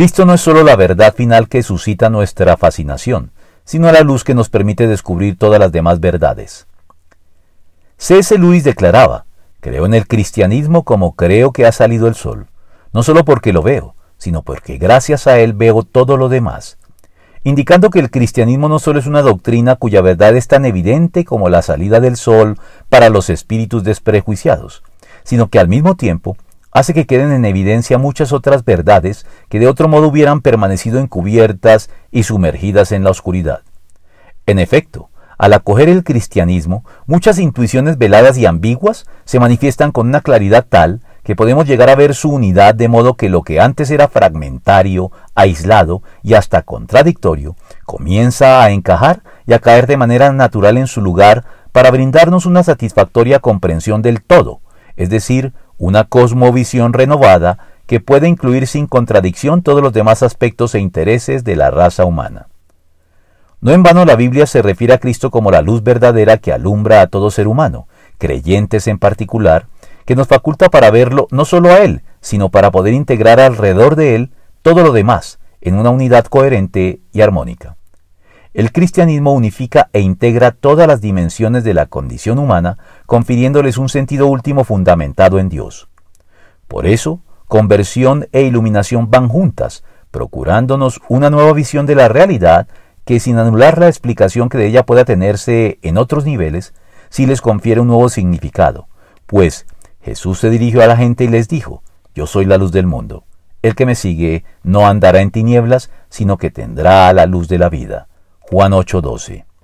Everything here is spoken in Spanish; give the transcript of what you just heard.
Cristo no es sólo la verdad final que suscita nuestra fascinación, sino la luz que nos permite descubrir todas las demás verdades. C.S. Lewis declaraba, creo en el cristianismo como creo que ha salido el sol, no solo porque lo veo, sino porque gracias a él veo todo lo demás, indicando que el cristianismo no solo es una doctrina cuya verdad es tan evidente como la salida del sol para los espíritus desprejuiciados, sino que al mismo tiempo hace que queden en evidencia muchas otras verdades que de otro modo hubieran permanecido encubiertas y sumergidas en la oscuridad. En efecto, al acoger el cristianismo, muchas intuiciones veladas y ambiguas se manifiestan con una claridad tal que podemos llegar a ver su unidad de modo que lo que antes era fragmentario, aislado y hasta contradictorio, comienza a encajar y a caer de manera natural en su lugar para brindarnos una satisfactoria comprensión del todo, es decir, una cosmovisión renovada que puede incluir sin contradicción todos los demás aspectos e intereses de la raza humana. No en vano la Biblia se refiere a Cristo como la luz verdadera que alumbra a todo ser humano, creyentes en particular, que nos faculta para verlo no solo a Él, sino para poder integrar alrededor de Él todo lo demás, en una unidad coherente y armónica. El cristianismo unifica e integra todas las dimensiones de la condición humana, confiriéndoles un sentido último fundamentado en Dios. Por eso, conversión e iluminación van juntas, procurándonos una nueva visión de la realidad que sin anular la explicación que de ella pueda tenerse en otros niveles, sí les confiere un nuevo significado, pues Jesús se dirigió a la gente y les dijo, Yo soy la luz del mundo. El que me sigue no andará en tinieblas, sino que tendrá la luz de la vida. Juan 8:12